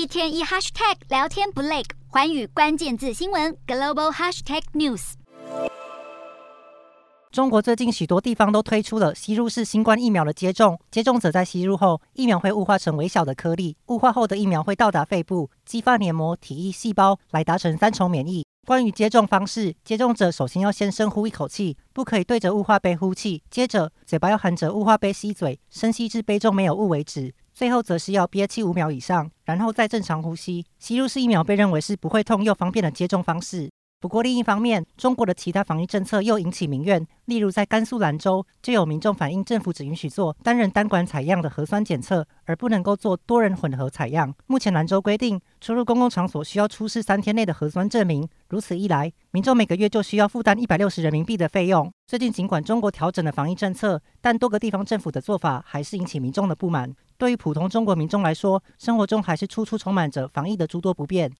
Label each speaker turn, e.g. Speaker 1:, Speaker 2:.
Speaker 1: 一天一 hashtag 聊天不累，寰宇关键字新闻 global hashtag news。
Speaker 2: 中国最近许多地方都推出了吸入式新冠疫苗的接种，接种者在吸入后，疫苗会雾化成微小的颗粒，雾化后的疫苗会到达肺部，激发黏膜、体液、细胞，来达成三重免疫。关于接种方式，接种者首先要先深呼一口气，不可以对着雾化杯呼气，接着嘴巴要含着雾化杯吸嘴，深吸至杯中没有雾为止，最后则是要憋气五秒以上，然后再正常呼吸。吸入式疫苗被认为是不会痛又方便的接种方式。不过，另一方面，中国的其他防疫政策又引起民怨。例如，在甘肃兰州，就有民众反映，政府只允许做单人单管采样的核酸检测，而不能够做多人混合采样。目前，兰州规定，出入公共场所需要出示三天内的核酸证明。如此一来，民众每个月就需要负担一百六十人民币的费用。最近，尽管中国调整了防疫政策，但多个地方政府的做法还是引起民众的不满。对于普通中国民众来说，生活中还是处处充满着防疫的诸多不便。